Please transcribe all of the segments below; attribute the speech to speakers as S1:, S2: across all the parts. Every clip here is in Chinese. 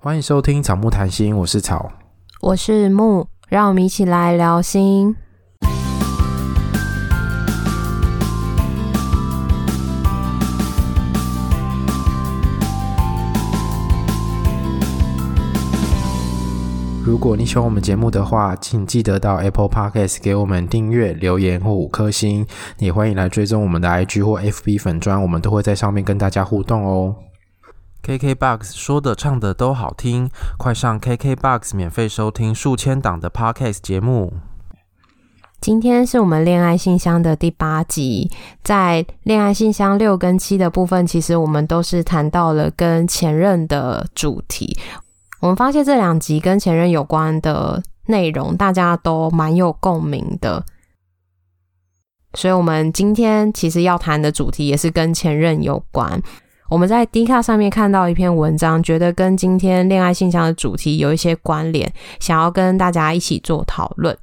S1: 欢迎收听草木谈心，我是草，
S2: 我是木，让我们一起来聊心。
S1: 如果你喜欢我们节目的话，请记得到 Apple Podcast 给我们订阅、留言或五颗星，也欢迎来追踪我们的 IG 或 FB 粉砖，我们都会在上面跟大家互动哦。KKBOX 说的唱的都好听，快上 KKBOX 免费收听数千档的 Podcast 节目。
S2: 今天是我们恋爱信箱的第八集，在恋爱信箱六跟七的部分，其实我们都是谈到了跟前任的主题。我们发现这两集跟前任有关的内容，大家都蛮有共鸣的，所以我们今天其实要谈的主题也是跟前任有关。我们在 D 卡上面看到一篇文章，觉得跟今天恋爱信箱的主题有一些关联，想要跟大家一起做讨论。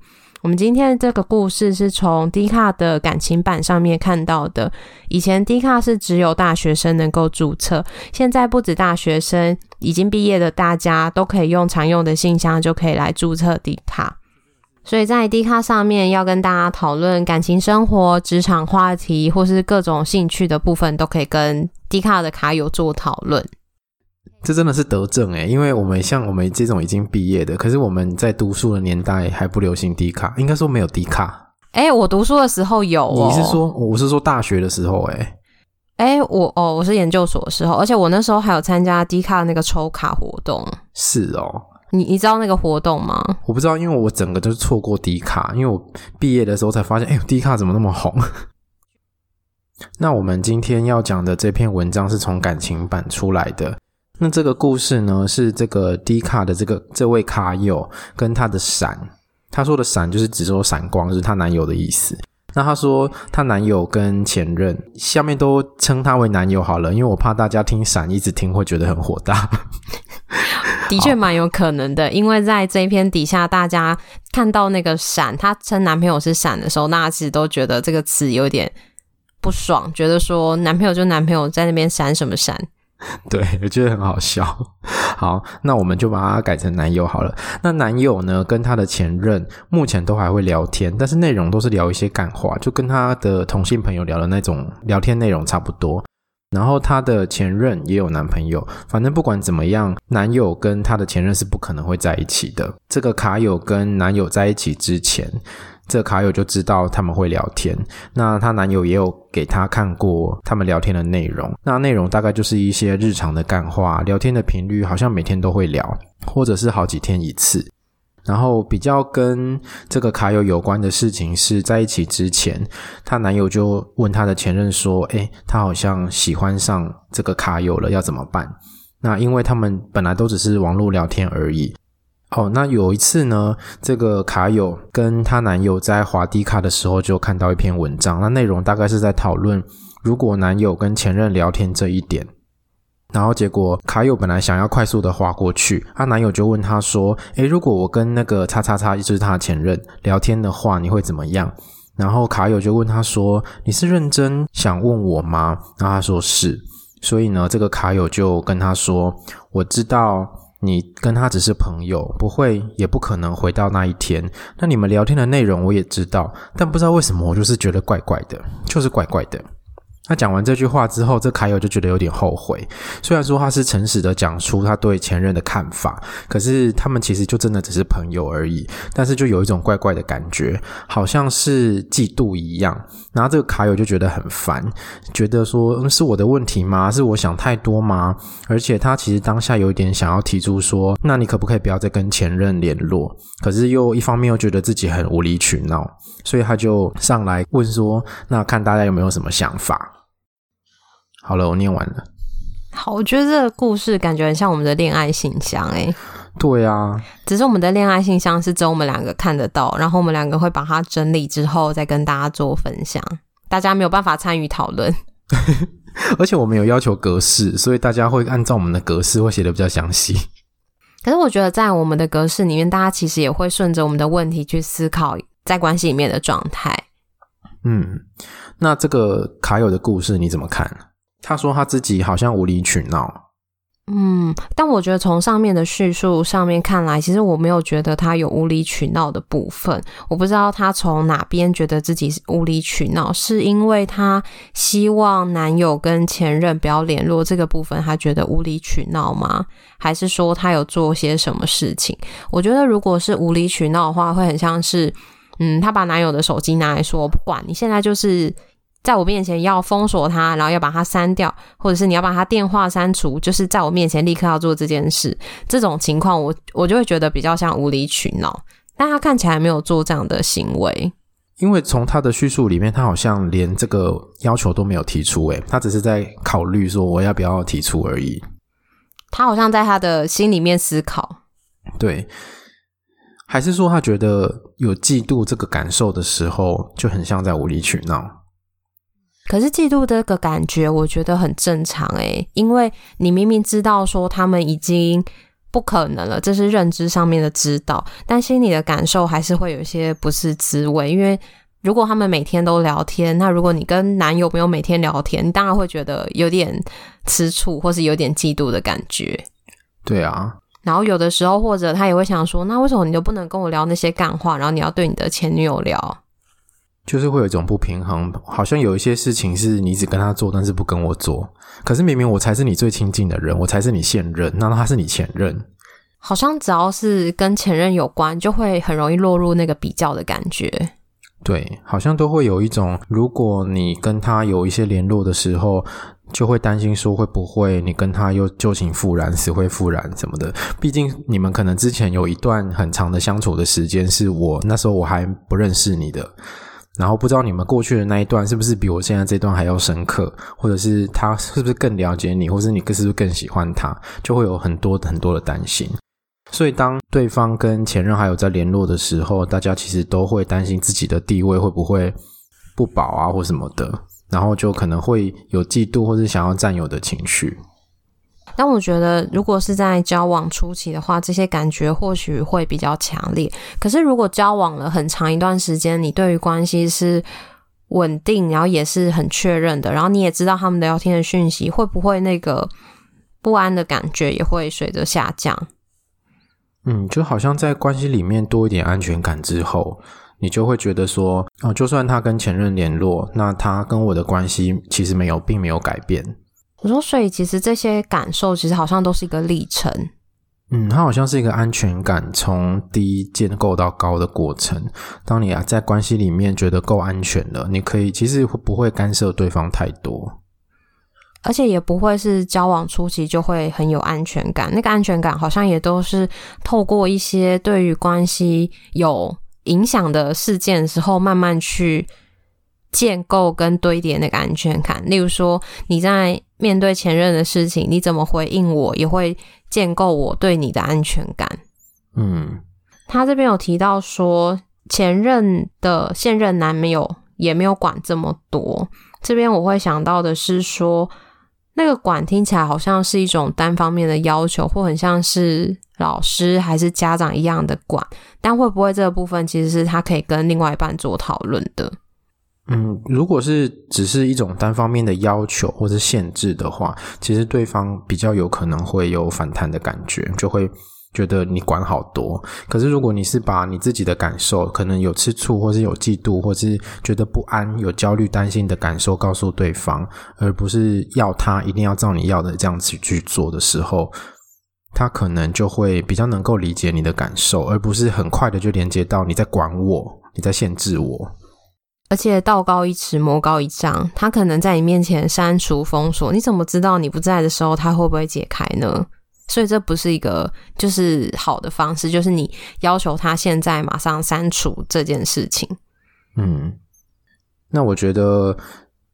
S2: 我们今天的这个故事是从 D 卡的感情版上面看到的。以前 D 卡是只有大学生能够注册，现在不止大学生，已经毕业的大家都可以用常用的信箱就可以来注册 D 卡。所以在 D 卡上面要跟大家讨论感情生活、职场话题，或是各种兴趣的部分，都可以跟 D 卡的卡友做讨论。
S1: 这真的是德政诶，因为我们像我们这种已经毕业的，可是我们在读书的年代还不流行迪卡，应该说没有迪卡。
S2: 诶，我读书的时候有哦。
S1: 你是说我是说大学的时候诶？
S2: 诶，我哦，我是研究所的时候，而且我那时候还有参加迪卡的那个抽卡活动。
S1: 是哦。
S2: 你你知道那个活动吗？
S1: 我不知道，因为我整个都是错过 D 卡，因为我毕业的时候才发现，哎呦，D 卡怎么那么红？那我们今天要讲的这篇文章是从感情版出来的。那这个故事呢，是这个 D 卡的这个这位卡友跟他的闪，他说的闪就是指说闪光，就是她男友的意思。那他说她男友跟前任，下面都称他为男友好了，因为我怕大家听闪一直听会觉得很火大。
S2: 的确蛮有可能的，因为在这一篇底下，大家看到那个“闪”，她称男朋友是“闪”的时候，那其实都觉得这个词有点不爽，觉得说男朋友就男朋友在那边闪什么闪？
S1: 对，我觉得很好笑。好，那我们就把它改成男友好了。那男友呢，跟他的前任目前都还会聊天，但是内容都是聊一些感话，就跟他的同性朋友聊的那种聊天内容差不多。然后他的前任也有男朋友，反正不管怎么样，男友跟他的前任是不可能会在一起的。这个卡友跟男友在一起之前，这卡友就知道他们会聊天。那她男友也有给她看过他们聊天的内容，那内容大概就是一些日常的干话，聊天的频率好像每天都会聊，或者是好几天一次。然后比较跟这个卡友有关的事情是在一起之前，她男友就问她的前任说：“诶，他好像喜欢上这个卡友了，要怎么办？”那因为他们本来都只是网络聊天而已。哦，那有一次呢，这个卡友跟她男友在滑低卡的时候，就看到一篇文章，那内容大概是在讨论如果男友跟前任聊天这一点。然后结果卡友本来想要快速的滑过去，她男友就问她说：“诶，如果我跟那个叉叉叉，就是她的前任聊天的话，你会怎么样？”然后卡友就问他说：“你是认真想问我吗？”然后他说是。所以呢，这个卡友就跟他说：“我知道你跟他只是朋友，不会也不可能回到那一天。那你们聊天的内容我也知道，但不知道为什么我就是觉得怪怪的，就是怪怪的。”他讲完这句话之后，这卡友就觉得有点后悔。虽然说他是诚实的讲出他对前任的看法，可是他们其实就真的只是朋友而已。但是就有一种怪怪的感觉，好像是嫉妒一样。然后这个卡友就觉得很烦，觉得说，嗯，是我的问题吗？是我想太多吗？而且他其实当下有一点想要提出说，那你可不可以不要再跟前任联络？可是又一方面又觉得自己很无理取闹，所以他就上来问说，那看大家有没有什么想法？好了，我念完了。
S2: 好，我觉得这个故事感觉很像我们的恋爱信箱，欸，诶
S1: 对啊，
S2: 只是我们的恋爱信箱是只有我们两个看得到，然后我们两个会把它整理之后再跟大家做分享，大家没有办法参与讨论。
S1: 而且我们有要求格式，所以大家会按照我们的格式会写的比较详细。
S2: 可是我觉得在我们的格式里面，大家其实也会顺着我们的问题去思考在关系里面的状态。
S1: 嗯，那这个卡友的故事你怎么看？他说他自己好像无理取闹，
S2: 嗯，但我觉得从上面的叙述上面看来，其实我没有觉得他有无理取闹的部分。我不知道他从哪边觉得自己无理取闹，是因为他希望男友跟前任不要联络这个部分，他觉得无理取闹吗？还是说他有做些什么事情？我觉得如果是无理取闹的话，会很像是，嗯，他把男友的手机拿来说，不管你现在就是。在我面前要封锁他，然后要把他删掉，或者是你要把他电话删除，就是在我面前立刻要做这件事。这种情况我，我我就会觉得比较像无理取闹。但他看起来没有做这样的行为，
S1: 因为从他的叙述里面，他好像连这个要求都没有提出，诶，他只是在考虑说我要不要提出而已。
S2: 他好像在他的心里面思考，
S1: 对，还是说他觉得有嫉妒这个感受的时候，就很像在无理取闹。
S2: 可是嫉妒这个感觉，我觉得很正常诶，因为你明明知道说他们已经不可能了，这是认知上面的知道，但心里的感受还是会有一些不是滋味。因为如果他们每天都聊天，那如果你跟男友没有每天聊天，你当然会觉得有点吃醋，或是有点嫉妒的感觉。
S1: 对啊，
S2: 然后有的时候，或者他也会想说，那为什么你就不能跟我聊那些干话，然后你要对你的前女友聊？
S1: 就是会有一种不平衡，好像有一些事情是你只跟他做，但是不跟我做。可是明明我才是你最亲近的人，我才是你现任，那他是你前任。
S2: 好像只要是跟前任有关，就会很容易落入那个比较的感觉。
S1: 对，好像都会有一种，如果你跟他有一些联络的时候，就会担心说会不会你跟他又旧情复燃、死灰复燃什么的。毕竟你们可能之前有一段很长的相处的时间，是我那时候我还不认识你的。然后不知道你们过去的那一段是不是比我现在这段还要深刻，或者是他是不是更了解你，或是你是不是更喜欢他，就会有很多很多的担心。所以当对方跟前任还有在联络的时候，大家其实都会担心自己的地位会不会不保啊，或什么的，然后就可能会有嫉妒或是想要占有的情绪。
S2: 但我觉得，如果是在交往初期的话，这些感觉或许会比较强烈。可是，如果交往了很长一段时间，你对于关系是稳定，然后也是很确认的，然后你也知道他们聊天的讯息，会不会那个不安的感觉也会随着下降？
S1: 嗯，就好像在关系里面多一点安全感之后，你就会觉得说，哦，就算他跟前任联络，那他跟我的关系其实没有，并没有改变。
S2: 我说，所以其实这些感受其实好像都是一个历程。
S1: 嗯，它好像是一个安全感从低建构到高的过程。当你啊在关系里面觉得够安全了，你可以其实不会干涉对方太多，
S2: 而且也不会是交往初期就会很有安全感。那个安全感好像也都是透过一些对于关系有影响的事件的时候，慢慢去建构跟堆叠那个安全感。例如说你在。面对前任的事情，你怎么回应我，也会建构我对你的安全感。
S1: 嗯，
S2: 他这边有提到说，前任的现任男朋友也没有管这么多。这边我会想到的是说，那个管听起来好像是一种单方面的要求，或很像是老师还是家长一样的管。但会不会这个部分其实是他可以跟另外一半做讨论的？
S1: 嗯，如果是只是一种单方面的要求或是限制的话，其实对方比较有可能会有反弹的感觉，就会觉得你管好多。可是如果你是把你自己的感受，可能有吃醋或是有嫉妒或是觉得不安、有焦虑、担心的感受告诉对方，而不是要他一定要照你要的这样子去做的时候，他可能就会比较能够理解你的感受，而不是很快的就连接到你在管我，你在限制我。
S2: 而且道高一尺，魔高一丈，他可能在你面前删除封锁，你怎么知道你不在的时候他会不会解开呢？所以这不是一个就是好的方式，就是你要求他现在马上删除这件事情。
S1: 嗯，那我觉得。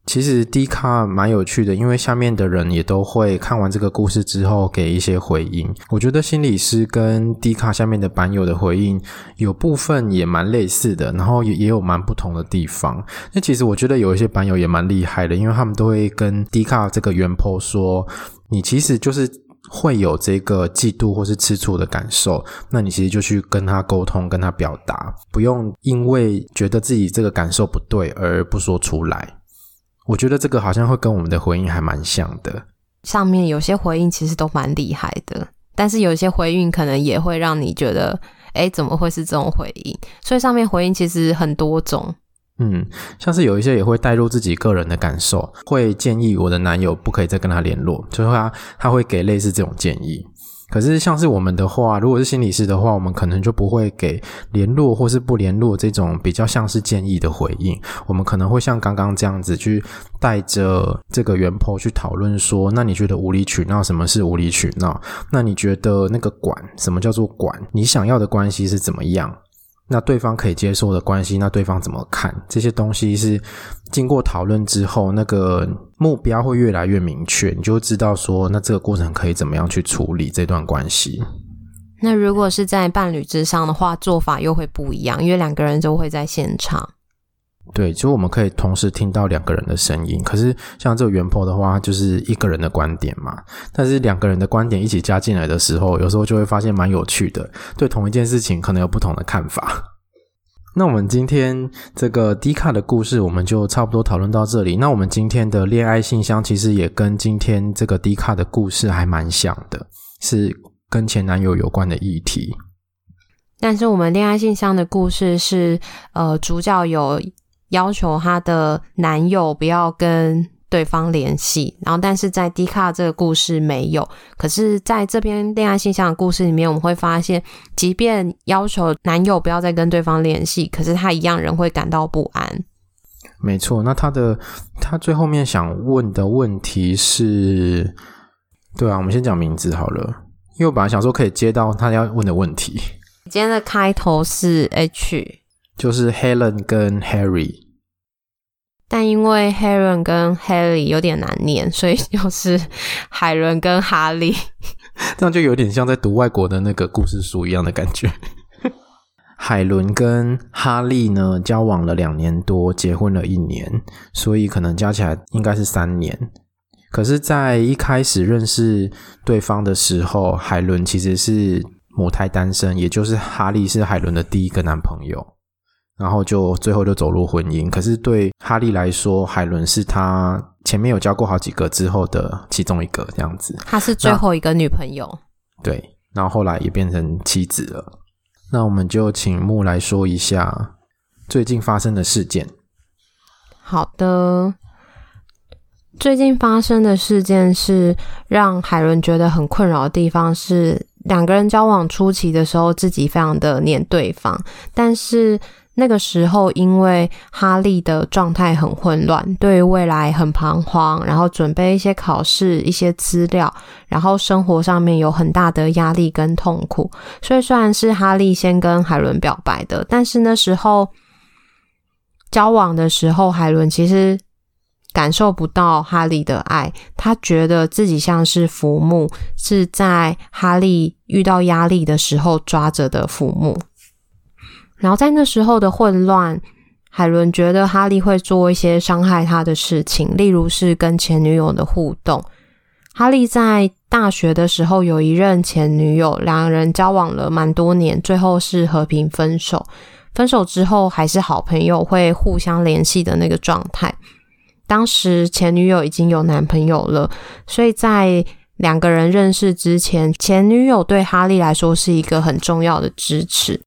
S1: 其实 D 卡蛮有趣的，因为下面的人也都会看完这个故事之后给一些回应。我觉得心理师跟 D 卡下面的版友的回应有部分也蛮类似的，然后也也有蛮不同的地方。那其实我觉得有一些版友也蛮厉害的，因为他们都会跟 D 卡这个原 po 说，你其实就是会有这个嫉妒或是吃醋的感受，那你其实就去跟他沟通，跟他表达，不用因为觉得自己这个感受不对而不说出来。我觉得这个好像会跟我们的回应还蛮像的。
S2: 上面有些回应其实都蛮厉害的，但是有些回应可能也会让你觉得，哎，怎么会是这种回应？所以上面回应其实很多种。
S1: 嗯，像是有一些也会带入自己个人的感受，会建议我的男友不可以再跟他联络，就是他他会给类似这种建议。可是像是我们的话，如果是心理师的话，我们可能就不会给联络或是不联络这种比较像是建议的回应。我们可能会像刚刚这样子去带着这个原 po 去讨论说，那你觉得无理取闹？什么是无理取闹？那你觉得那个管，什么叫做管？你想要的关系是怎么样？那对方可以接受的关系，那对方怎么看？这些东西是经过讨论之后，那个目标会越来越明确，你就会知道说，那这个过程可以怎么样去处理这段关系。
S2: 那如果是在伴侣之上的话，做法又会不一样，因为两个人都会在现场。
S1: 对，其实我们可以同时听到两个人的声音。可是像这个原 po 的话，就是一个人的观点嘛。但是两个人的观点一起加进来的时候，有时候就会发现蛮有趣的。对同一件事情，可能有不同的看法。那我们今天这个 D 卡的故事，我们就差不多讨论到这里。那我们今天的恋爱信箱，其实也跟今天这个 D 卡的故事还蛮像的，是跟前男友有关的议题。
S2: 但是我们恋爱信箱的故事是，呃，主角有。要求她的男友不要跟对方联系，然后但是在 D 卡这个故事没有，可是在这篇恋爱信箱的故事里面，我们会发现，即便要求男友不要再跟对方联系，可是他一样人会感到不安。
S1: 没错，那他的他最后面想问的问题是，对啊，我们先讲名字好了，因为我本来想说可以接到他要问的问题。
S2: 今天的开头是 H。
S1: 就是 Helen 跟 Harry，
S2: 但因为 Helen 跟 Harry 有点难念，所以就是海伦跟哈利，
S1: 这样就有点像在读外国的那个故事书一样的感觉。海伦跟哈利呢，交往了两年多，结婚了一年，所以可能加起来应该是三年。可是，在一开始认识对方的时候，海伦其实是母胎单身，也就是哈利是海伦的第一个男朋友。然后就最后就走入婚姻，可是对哈利来说，海伦是他前面有交过好几个之后的其中一个这样子。
S2: 他是最后一个女朋友。
S1: 对，然后后来也变成妻子了。那我们就请木来说一下最近发生的事件。
S2: 好的，最近发生的事件是让海伦觉得很困扰的地方是，两个人交往初期的时候，自己非常的黏对方，但是。那个时候，因为哈利的状态很混乱，对于未来很彷徨，然后准备一些考试、一些资料，然后生活上面有很大的压力跟痛苦。所以，虽然是哈利先跟海伦表白的，但是那时候交往的时候，海伦其实感受不到哈利的爱，他觉得自己像是浮木，是在哈利遇到压力的时候抓着的浮木。然后在那时候的混乱，海伦觉得哈利会做一些伤害他的事情，例如是跟前女友的互动。哈利在大学的时候有一任前女友，两人交往了蛮多年，最后是和平分手。分手之后还是好朋友，会互相联系的那个状态。当时前女友已经有男朋友了，所以在两个人认识之前，前女友对哈利来说是一个很重要的支持。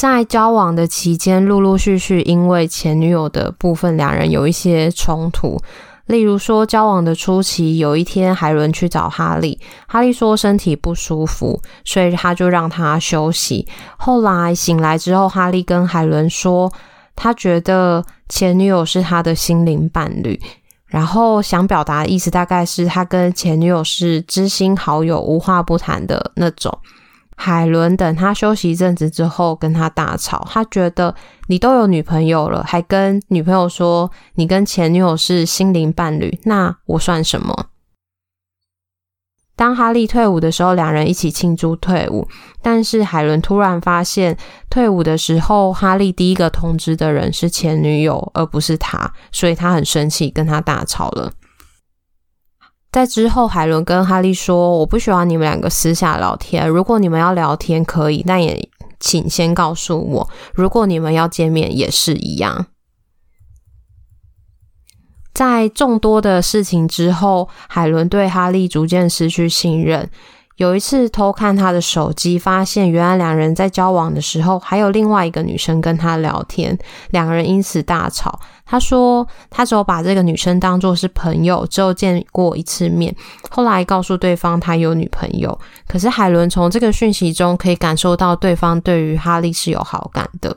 S2: 在交往的期间，陆陆续续因为前女友的部分，两人有一些冲突。例如说，交往的初期，有一天海伦去找哈利，哈利说身体不舒服，所以他就让他休息。后来醒来之后，哈利跟海伦说，他觉得前女友是他的心灵伴侣，然后想表达的意思大概是他跟前女友是知心好友，无话不谈的那种。海伦等他休息一阵子之后，跟他大吵。他觉得你都有女朋友了，还跟女朋友说你跟前女友是心灵伴侣，那我算什么？当哈利退伍的时候，两人一起庆祝退伍。但是海伦突然发现，退伍的时候，哈利第一个通知的人是前女友，而不是他，所以他很生气，跟他大吵了。在之后，海伦跟哈利说：“我不喜欢你们两个私下聊天。如果你们要聊天，可以，但也请先告诉我。如果你们要见面，也是一样。”在众多的事情之后，海伦对哈利逐渐失去信任。有一次偷看他的手机，发现原来两人在交往的时候，还有另外一个女生跟他聊天，两个人因此大吵。他说他只有把这个女生当作是朋友，只有见过一次面。后来告诉对方他有女朋友，可是海伦从这个讯息中可以感受到对方对于哈利是有好感的。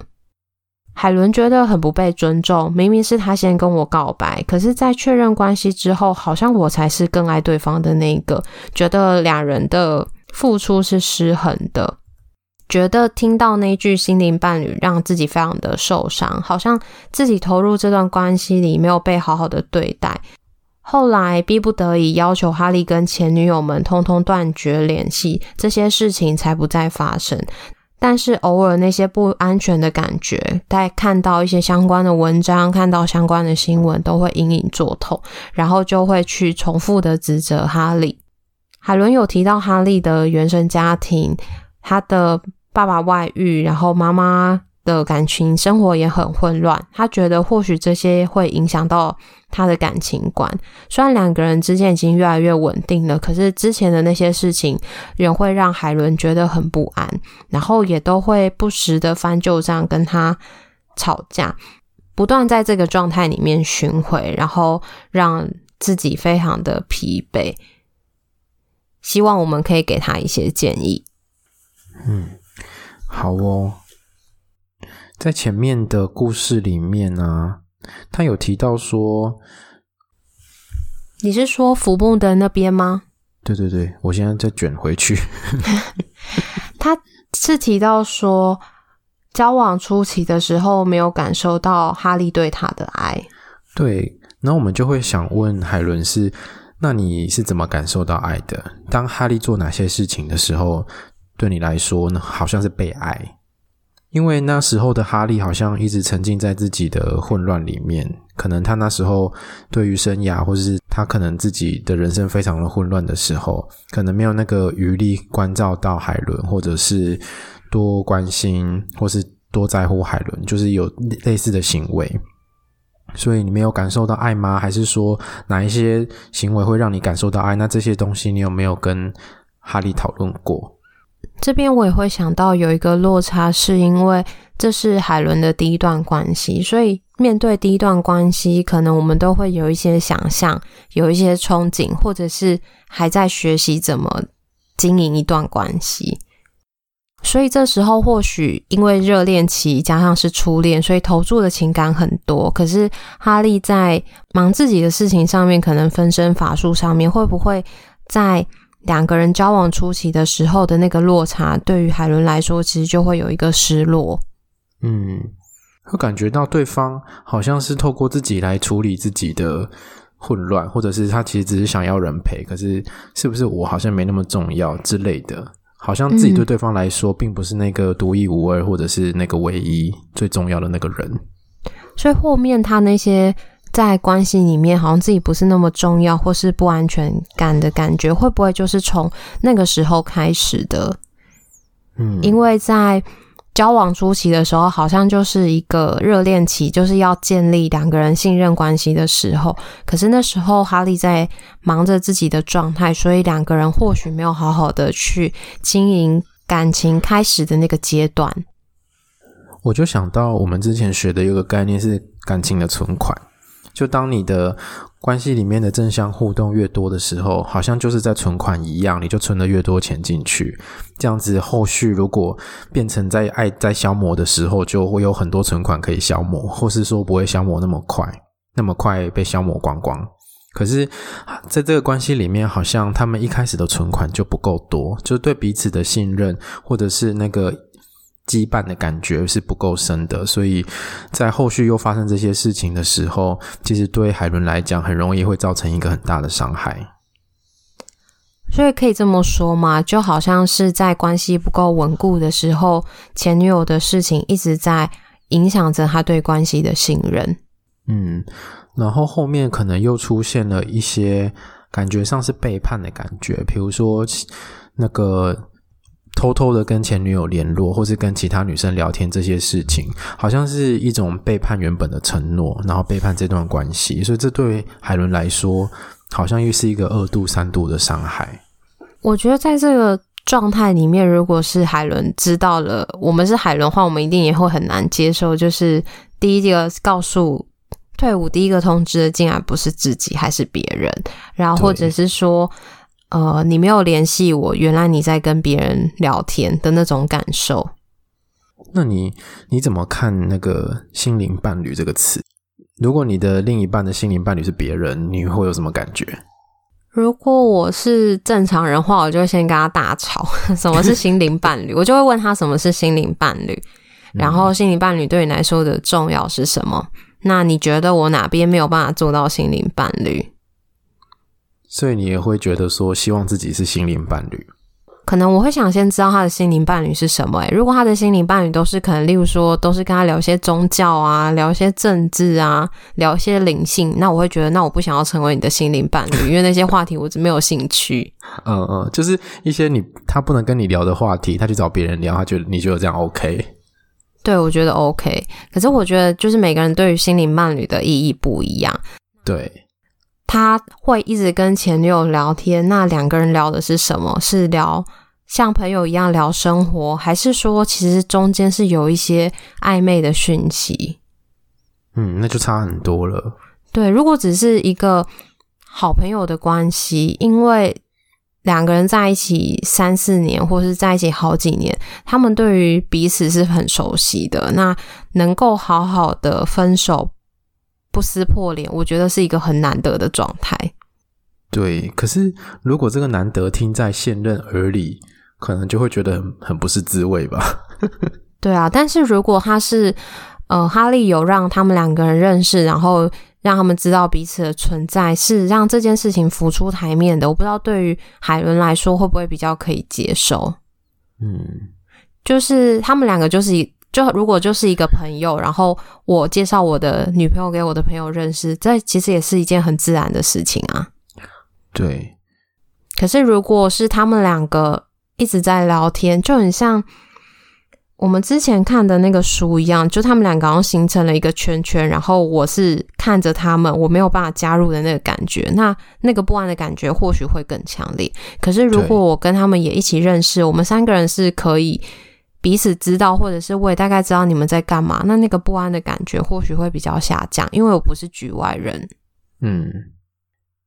S2: 海伦觉得很不被尊重，明明是他先跟我告白，可是，在确认关系之后，好像我才是更爱对方的那一个。觉得两人的付出是失衡的，觉得听到那句“心灵伴侣”让自己非常的受伤，好像自己投入这段关系里没有被好好的对待。后来逼不得已要求哈利跟前女友们通通断绝联系，这些事情才不再发生。但是偶尔那些不安全的感觉，在看到一些相关的文章、看到相关的新闻，都会隐隐作痛，然后就会去重复的指责哈利。海伦有提到哈利的原生家庭，他的爸爸外遇，然后妈妈的感情生活也很混乱，他觉得或许这些会影响到他的感情观。虽然两个人之间已经越来越稳定了，可是之前的那些事情仍会让海伦觉得很不安，然后也都会不时的翻旧账跟他吵架，不断在这个状态里面巡回，然后让自己非常的疲惫。希望我们可以给他一些建议。
S1: 嗯，好哦。在前面的故事里面呢、啊，他有提到说，
S2: 你是说浮木的那边吗？
S1: 对对对，我现在再卷回去。
S2: 他是提到说，交往初期的时候没有感受到哈利对他的爱。
S1: 对，那我们就会想问海伦是，那你是怎么感受到爱的？当哈利做哪些事情的时候，对你来说呢，好像是被爱？因为那时候的哈利好像一直沉浸在自己的混乱里面，可能他那时候对于生涯，或者是他可能自己的人生非常的混乱的时候，可能没有那个余力关照到海伦，或者是多关心，或是多在乎海伦，就是有类似的行为。所以你没有感受到爱吗？还是说哪一些行为会让你感受到爱？那这些东西你有没有跟哈利讨论过？
S2: 这边我也会想到有一个落差，是因为这是海伦的第一段关系，所以面对第一段关系，可能我们都会有一些想象，有一些憧憬，或者是还在学习怎么经营一段关系。所以这时候或许因为热恋期加上是初恋，所以投注的情感很多。可是哈利在忙自己的事情上面，可能分身乏术上面，会不会在？两个人交往初期的时候的那个落差，对于海伦来说，其实就会有一个失落。
S1: 嗯，会感觉到对方好像是透过自己来处理自己的混乱，或者是他其实只是想要人陪，可是是不是我好像没那么重要之类的？好像自己对对方来说，并不是那个独一无二，或者是那个唯一最重要的那个人。
S2: 所以后面他那些。在关系里面，好像自己不是那么重要，或是不安全感的感觉，会不会就是从那个时候开始的？嗯，因为在交往初期的时候，好像就是一个热恋期，就是要建立两个人信任关系的时候。可是那时候哈利在忙着自己的状态，所以两个人或许没有好好的去经营感情开始的那个阶段。
S1: 我就想到我们之前学的一个概念是感情的存款。就当你的关系里面的正向互动越多的时候，好像就是在存款一样，你就存了越多钱进去。这样子后续如果变成在爱在消磨的时候，就会有很多存款可以消磨，或是说不会消磨那么快，那么快被消磨光光。可是在这个关系里面，好像他们一开始的存款就不够多，就对彼此的信任，或者是那个。羁绊的感觉是不够深的，所以在后续又发生这些事情的时候，其实对海伦来讲，很容易会造成一个很大的伤害。
S2: 所以可以这么说嘛，就好像是在关系不够稳固的时候，前女友的事情一直在影响着他对关系的信任。
S1: 嗯，然后后面可能又出现了一些感觉上是背叛的感觉，比如说那个。偷偷的跟前女友联络，或是跟其他女生聊天这些事情，好像是一种背叛原本的承诺，然后背叛这段关系。所以这对海伦来说，好像又是一个二度、三度的伤害。
S2: 我觉得在这个状态里面，如果是海伦知道了我们是海伦的话，我们一定也会很难接受。就是第一个告诉退伍，第一个通知的竟然不是自己，还是别人，然后或者是说。呃，你没有联系我，原来你在跟别人聊天的那种感受。
S1: 那你你怎么看那个“心灵伴侣”这个词？如果你的另一半的心灵伴侣是别人，你会有什么感觉？
S2: 如果我是正常人话，我就会先跟他大吵。什么是心灵伴侣？我就会问他什么是心灵伴侣，然后心灵伴侣对你来说的重要是什么？那你觉得我哪边没有办法做到心灵伴侣？
S1: 所以你也会觉得说，希望自己是心灵伴侣。
S2: 可能我会想先知道他的心灵伴侣是什么。诶，如果他的心灵伴侣都是可能，例如说都是跟他聊一些宗教啊，聊一些政治啊，聊一些灵性，那我会觉得，那我不想要成为你的心灵伴侣，因为那些话题我没有兴趣。
S1: 嗯嗯，就是一些你他不能跟你聊的话题，他去找别人聊，他觉得你觉得这样 OK？
S2: 对，我觉得 OK。可是我觉得，就是每个人对于心灵伴侣的意义不一样。
S1: 对。
S2: 他会一直跟前女友聊天，那两个人聊的是什么？是聊像朋友一样聊生活，还是说其实中间是有一些暧昧的讯息？
S1: 嗯，那就差很多了。
S2: 对，如果只是一个好朋友的关系，因为两个人在一起三四年，或是在一起好几年，他们对于彼此是很熟悉的，那能够好好的分手。不撕破脸，我觉得是一个很难得的状态。
S1: 对，可是如果这个难得听在现任耳里，可能就会觉得很很不是滋味吧。
S2: 对啊，但是如果他是呃，哈利有让他们两个人认识，然后让他们知道彼此的存在，是让这件事情浮出台面的。我不知道对于海伦来说会不会比较可以接受。
S1: 嗯，
S2: 就是他们两个就是一。就如果就是一个朋友，然后我介绍我的女朋友给我的朋友认识，这其实也是一件很自然的事情啊。
S1: 对。
S2: 可是如果是他们两个一直在聊天，就很像我们之前看的那个书一样，就他们两个好像形成了一个圈圈，然后我是看着他们，我没有办法加入的那个感觉，那那个不安的感觉或许会更强烈。可是如果我跟他们也一起认识，我们三个人是可以。彼此知道，或者是我也大概知道你们在干嘛，那那个不安的感觉或许会比较下降，因为我不是局外人。
S1: 嗯，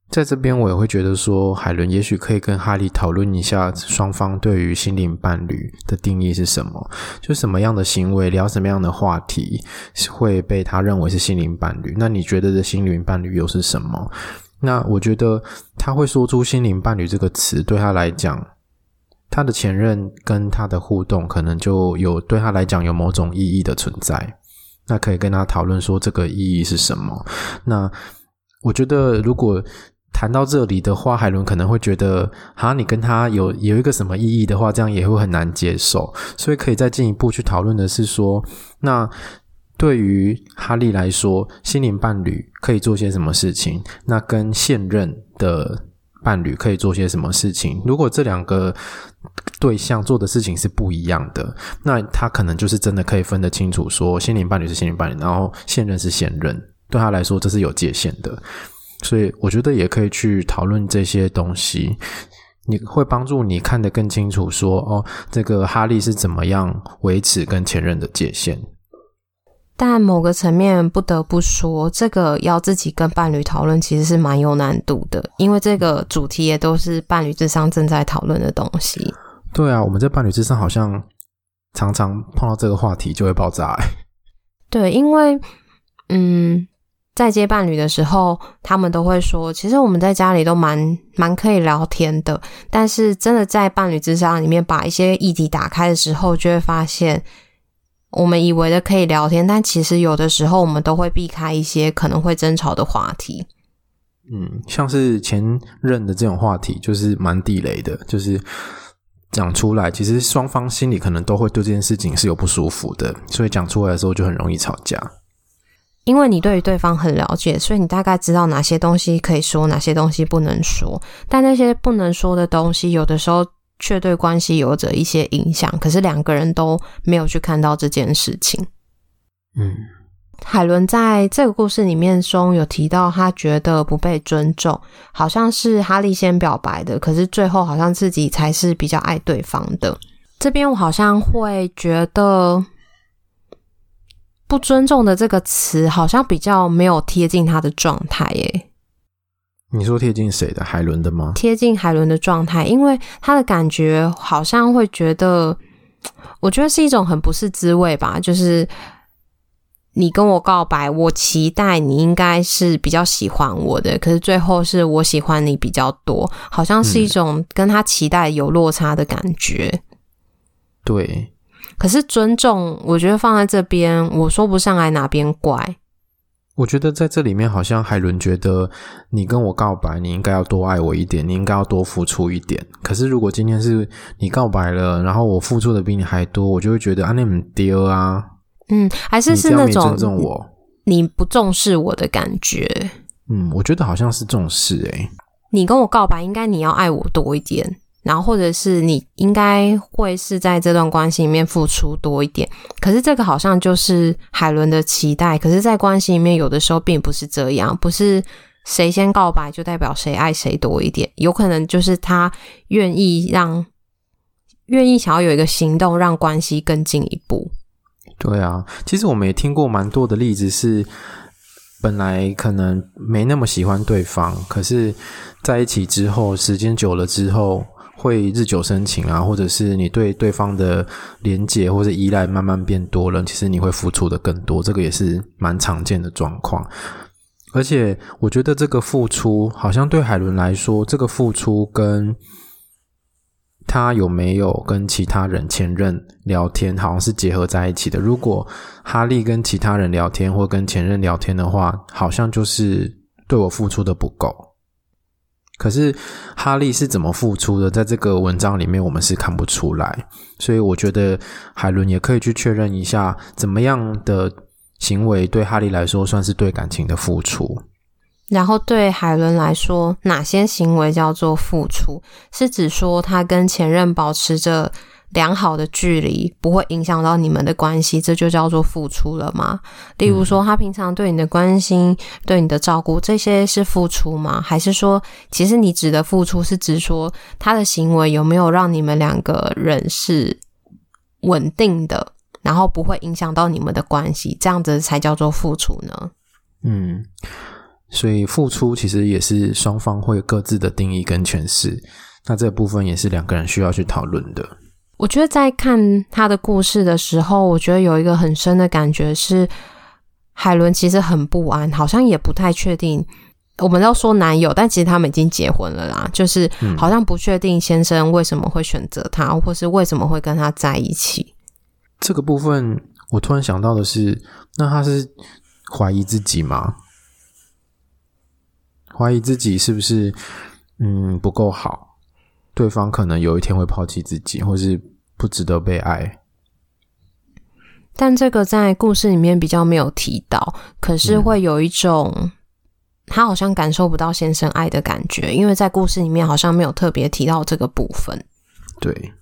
S1: 在这边我也会觉得说，海伦也许可以跟哈利讨论一下双方对于心灵伴侣的定义是什么，就什么样的行为聊什么样的话题会被他认为是心灵伴侣。那你觉得的心灵伴侣又是什么？那我觉得他会说出心灵伴侣这个词，对他来讲。他的前任跟他的互动，可能就有对他来讲有某种意义的存在。那可以跟他讨论说这个意义是什么。那我觉得，如果谈到这里的话，海伦可能会觉得，哈，你跟他有有一个什么意义的话，这样也会很难接受。所以可以再进一步去讨论的是说，那对于哈利来说，心灵伴侣可以做些什么事情？那跟现任的伴侣可以做些什么事情？如果这两个对象做的事情是不一样的，那他可能就是真的可以分得清楚，说心灵伴侣是心灵伴侣，然后现任是现任，对他来说这是有界限的。所以我觉得也可以去讨论这些东西，你会帮助你看得更清楚说，说哦，这个哈利是怎么样维持跟前任的界限。
S2: 但某个层面不得不说，这个要自己跟伴侣讨论，其实是蛮有难度的，因为这个主题也都是伴侣智商正在讨论的东西。
S1: 对啊，我们在伴侣智商好像常常碰到这个话题就会爆炸欸。
S2: 对，因为嗯，在接伴侣的时候，他们都会说，其实我们在家里都蛮蛮可以聊天的，但是真的在伴侣智商里面把一些议题打开的时候，就会发现。我们以为的可以聊天，但其实有的时候我们都会避开一些可能会争吵的话题。
S1: 嗯，像是前任的这种话题，就是蛮地雷的，就是讲出来，其实双方心里可能都会对这件事情是有不舒服的，所以讲出来的时候就很容易吵架。
S2: 因为你对于对方很了解，所以你大概知道哪些东西可以说，哪些东西不能说。但那些不能说的东西，有的时候却对关系有着一些影响。可是两个人都没有去看到这件事情。
S1: 嗯，
S2: 海伦在这个故事里面中有提到，他觉得不被尊重，好像是哈利先表白的，可是最后好像自己才是比较爱对方的。这边我好像会觉得“不尊重”的这个词，好像比较没有贴近他的状态耶。
S1: 你说贴近谁的？海伦的吗？
S2: 贴近海伦的状态，因为他的感觉好像会觉得，我觉得是一种很不是滋味吧。就是你跟我告白，我期待你应该是比较喜欢我的，可是最后是我喜欢你比较多，好像是一种跟他期待有落差的感觉。嗯
S1: 对，
S2: 可是尊重，我觉得放在这边，我说不上来哪边怪。
S1: 我觉得在这里面，好像海伦觉得你跟我告白，你应该要多爱我一点，你应该要多付出一点。可是如果今天是你告白了，然后我付出的比你还多，我就会觉得啊，你很丢啊。
S2: 嗯，还是是那种
S1: 尊重我，
S2: 你不重视我的感觉。
S1: 嗯，我觉得好像是重视诶、欸。
S2: 你跟我告白，应该你要爱我多一点。然后，或者是你应该会是在这段关系里面付出多一点，可是这个好像就是海伦的期待。可是，在关系里面，有的时候并不是这样，不是谁先告白就代表谁爱谁多一点，有可能就是他愿意让，愿意想要有一个行动，让关系更进一步。
S1: 对啊，其实我们也听过蛮多的例子，是本来可能没那么喜欢对方，可是在一起之后，时间久了之后。会日久生情啊，或者是你对对方的连结或者依赖慢慢变多了，其实你会付出的更多，这个也是蛮常见的状况。而且我觉得这个付出，好像对海伦来说，这个付出跟他有没有跟其他人前任聊天，好像是结合在一起的。如果哈利跟其他人聊天或跟前任聊天的话，好像就是对我付出的不够。可是哈利是怎么付出的？在这个文章里面，我们是看不出来。所以我觉得海伦也可以去确认一下，怎么样的行为对哈利来说算是对感情的付出。
S2: 然后对海伦来说，哪些行为叫做付出？是指说他跟前任保持着良好的距离不会影响到你们的关系，这就叫做付出了吗？例如说，他平常对你的关心、嗯、对你的照顾，这些是付出吗？还是说，其实你指的付出是指说他的行为有没有让你们两个人是稳定的，然后不会影响到你们的关系，这样子才叫做付出呢？
S1: 嗯，所以付出其实也是双方会有各自的定义跟诠释，那这部分也是两个人需要去讨论的。
S2: 我觉得在看他的故事的时候，我觉得有一个很深的感觉是，海伦其实很不安，好像也不太确定。我们要说男友，但其实他们已经结婚了啦，就是好像不确定先生为什么会选择他，或是为什么会跟他在一起。
S1: 这个部分，我突然想到的是，那他是怀疑自己吗？怀疑自己是不是嗯不够好？对方可能有一天会抛弃自己，或是不值得被爱。
S2: 但这个在故事里面比较没有提到，可是会有一种、嗯、他好像感受不到先生爱的感觉，因为在故事里面好像没有特别提到这个部分。
S1: 对。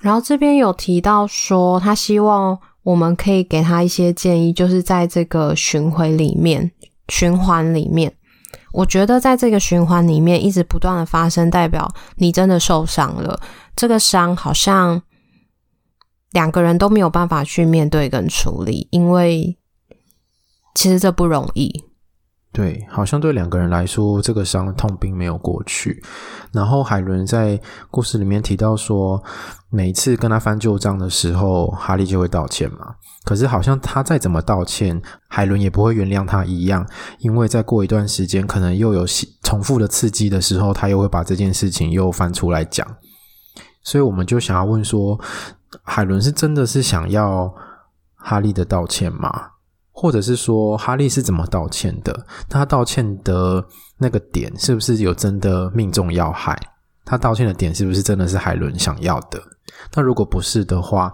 S2: 然后这边有提到说，他希望我们可以给他一些建议，就是在这个巡回里面、循环里面。我觉得在这个循环里面一直不断的发生，代表你真的受伤了。这个伤好像两个人都没有办法去面对跟处理，因为其实这不容易。
S1: 对，好像对两个人来说，这个伤痛并没有过去。然后海伦在故事里面提到说，每一次跟他翻旧账的时候，哈利就会道歉嘛。可是好像他再怎么道歉，海伦也不会原谅他一样，因为再过一段时间，可能又有重复的刺激的时候，他又会把这件事情又翻出来讲。所以我们就想要问说，海伦是真的是想要哈利的道歉吗？或者是说，哈利是怎么道歉的？他道歉的那个点是不是有真的命中要害？他道歉的点是不是真的是海伦想要的？那如果不是的话，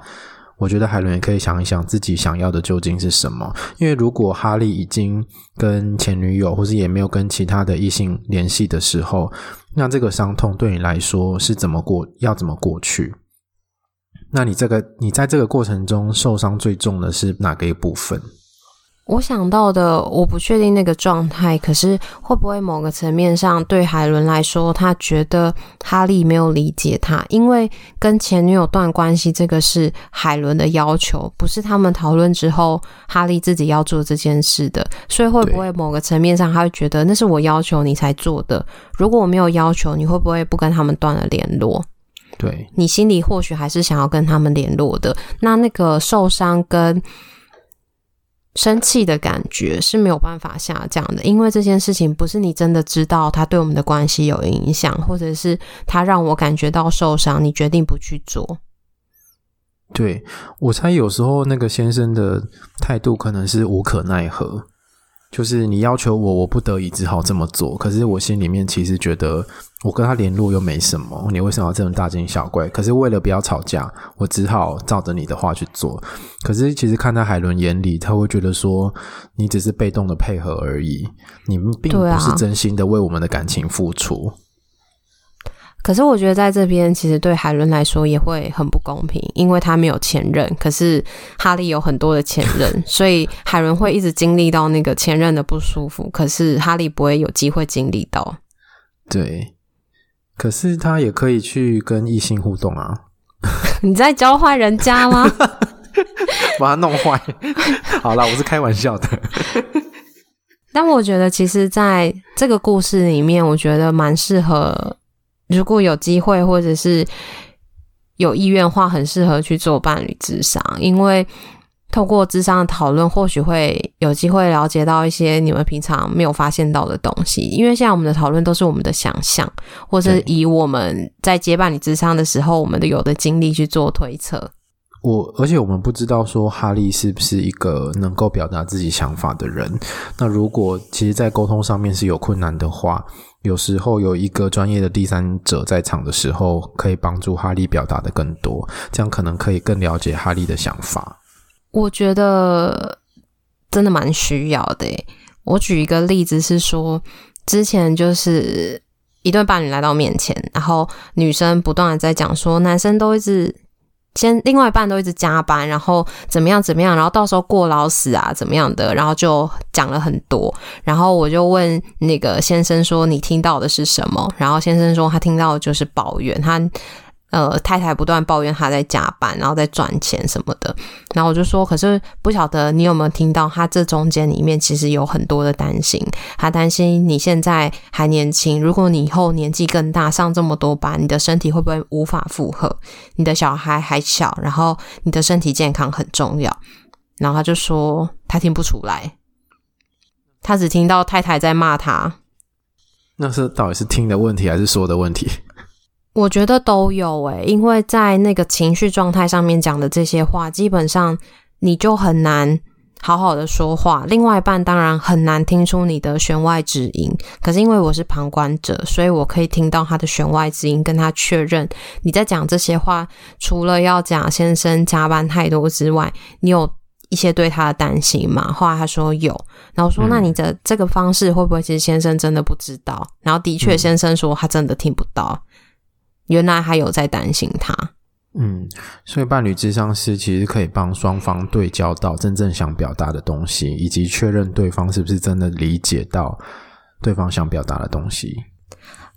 S1: 我觉得海伦也可以想一想自己想要的究竟是什么。因为如果哈利已经跟前女友，或是也没有跟其他的异性联系的时候，那这个伤痛对你来说是怎么过？要怎么过去？那你这个，你在这个过程中受伤最重的是哪个一部分？
S2: 我想到的，我不确定那个状态，可是会不会某个层面上对海伦来说，他觉得哈利没有理解他，因为跟前女友断关系，这个是海伦的要求，不是他们讨论之后哈利自己要做这件事的，所以会不会某个层面上他会觉得那是我要求你才做的？如果我没有要求，你会不会不跟他们断了联络？
S1: 对，
S2: 你心里或许还是想要跟他们联络的，那那个受伤跟。生气的感觉是没有办法下降的，因为这件事情不是你真的知道他对我们的关系有影响，或者是他让我感觉到受伤，你决定不去做。
S1: 对，我猜有时候那个先生的态度可能是无可奈何。就是你要求我，我不得已只好这么做。可是我心里面其实觉得，我跟他联络又没什么，你为什么要这么大惊小怪？可是为了不要吵架，我只好照着你的话去做。可是其实看在海伦眼里，他会觉得说，你只是被动的配合而已，你并不是真心的为我们的感情付出。
S2: 可是我觉得在这边，其实对海伦来说也会很不公平，因为他没有前任，可是哈利有很多的前任，所以海伦会一直经历到那个前任的不舒服，可是哈利不会有机会经历到。
S1: 对，可是他也可以去跟异性互动啊！
S2: 你在教坏人家吗？
S1: 把他弄坏。好啦，我是开玩笑的。
S2: 但我觉得，其实在这个故事里面，我觉得蛮适合。如果有机会或者是有意愿的话，很适合去做伴侣智商，因为透过智商的讨论，或许会有机会了解到一些你们平常没有发现到的东西。因为现在我们的讨论都是我们的想象，或是以我们在接伴侣智商的时候，我们的有的经历去做推测。
S1: 我而且我们不知道说哈利是不是一个能够表达自己想法的人。那如果其实，在沟通上面是有困难的话，有时候有一个专业的第三者在场的时候，可以帮助哈利表达的更多，这样可能可以更了解哈利的想法。
S2: 我觉得真的蛮需要的。我举一个例子是说，之前就是一对伴侣来到面前，然后女生不断的在讲说，男生都一直。先另外一半都一直加班，然后怎么样怎么样，然后到时候过劳死啊怎么样的，然后就讲了很多，然后我就问那个先生说，你听到的是什么？然后先生说他听到的就是抱怨他。呃，太太不断抱怨他在加班，然后在赚钱什么的。然后我就说，可是不晓得你有没有听到，他这中间里面其实有很多的担心。他担心你现在还年轻，如果你以后年纪更大，上这么多班，你的身体会不会无法负荷？你的小孩还小，然后你的身体健康很重要。然后他就说，他听不出来，他只听到太太在骂他。
S1: 那是到底是听的问题，还是说的问题？
S2: 我觉得都有诶，因为在那个情绪状态上面讲的这些话，基本上你就很难好好的说话。另外一半当然很难听出你的弦外之音，可是因为我是旁观者，所以我可以听到他的弦外之音，跟他确认你在讲这些话，除了要讲先生加班太多之外，你有一些对他的担心嘛？后来他说有，然后我说、嗯、那你的这个方式会不会其实先生真的不知道？然后的确先生说他真的听不到。原来还有在担心他，
S1: 嗯，所以伴侣智商师其实可以帮双方对焦到真正想表达的东西，以及确认对方是不是真的理解到对方想表达的东西。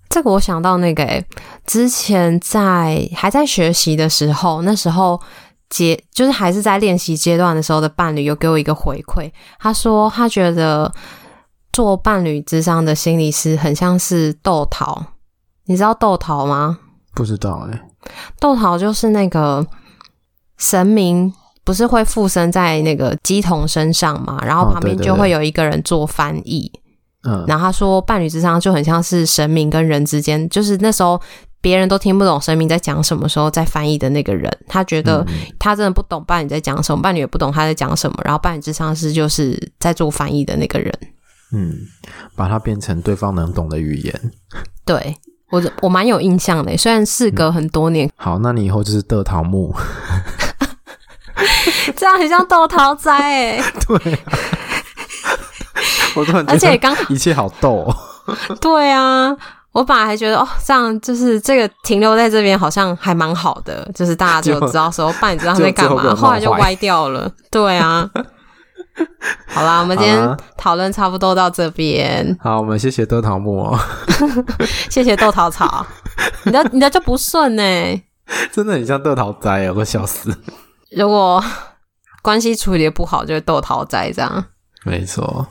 S2: 这个我想到那个，诶，之前在还在学习的时候，那时候阶就是还是在练习阶段的时候的伴侣有给我一个回馈，他说他觉得做伴侣智商的心理师很像是豆桃，你知道豆桃吗？
S1: 不知道哎、欸，
S2: 豆桃就是那个神明，不是会附身在那个鸡童身上嘛？然后旁边就会有一个人做翻译。嗯、哦，然后他说伴侣之上就很像是神明跟人之间，就是那时候别人都听不懂神明在讲什么时候在翻译的那个人，他觉得他真的不懂伴侣在讲什么，伴侣也不懂他在讲什么，然后伴侣之上是就是在做翻译的那个人。
S1: 嗯，把它变成对方能懂的语言。
S2: 对。我我蛮有印象的，虽然事隔很多年。
S1: 好，那你以后就是得桃木。
S2: 这样很像豆桃斋哎。
S1: 对、啊，我突然，
S2: 而且刚
S1: 一切好逗、哦。
S2: 对啊，我本来还觉得哦，这样就是这个停留在这边好像还蛮好的，就是大家就知道说，爸，你知道他在干嘛，后来就歪掉了。对啊。好啦，我们今天讨论差不多到这边。
S1: 好，我们谢谢豆桃木哦，
S2: 谢谢豆桃草。你的你的就不顺呢，
S1: 真的很像豆桃灾哦，我笑死。
S2: 如果关系处理的不好，就是豆桃灾这样。
S1: 没错。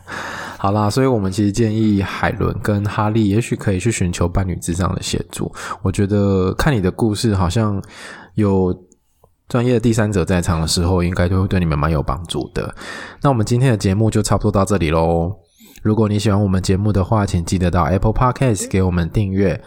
S1: 好啦，所以我们其实建议海伦跟哈利，也许可以去寻求伴侣之上的协助。我觉得看你的故事，好像有。专业的第三者在场的时候，应该都会对你们蛮有帮助的。那我们今天的节目就差不多到这里喽。如果你喜欢我们节目的话，请记得到 Apple Podcast 给我们订阅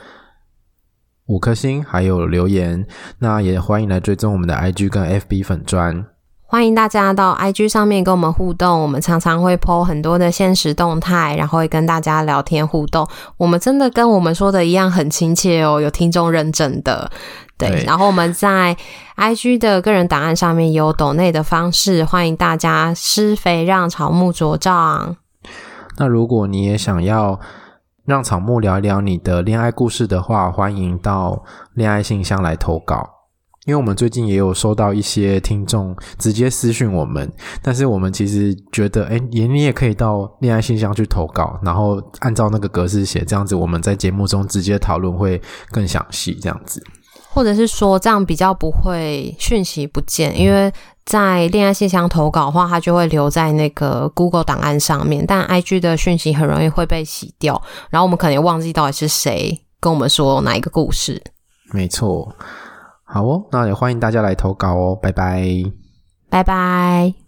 S1: 五颗星，还有留言。那也欢迎来追踪我们的 IG 跟 FB 粉砖。
S2: 欢迎大家到 IG 上面跟我们互动，我们常常会 po 很多的限时动态，然后会跟大家聊天互动。我们真的跟我们说的一样很亲切哦，有听众认证的。对，对，然后我们在 IG 的个人档案上面有抖内的方式，欢迎大家施肥让草木茁壮。
S1: 那如果你也想要让草木聊一聊你的恋爱故事的话，欢迎到恋爱信箱来投稿。因为我们最近也有收到一些听众直接私讯我们，但是我们其实觉得，哎，也你也可以到恋爱信箱去投稿，然后按照那个格式写，这样子我们在节目中直接讨论会更详细，这样子。
S2: 或者是说这样比较不会讯息不见，因为在恋爱信箱投稿的话，它就会留在那个 Google 档案上面，但 IG 的讯息很容易会被洗掉，然后我们可能也忘记到底是谁跟我们说哪一个故事。
S1: 没错，好哦，那也欢迎大家来投稿哦，拜拜，
S2: 拜拜。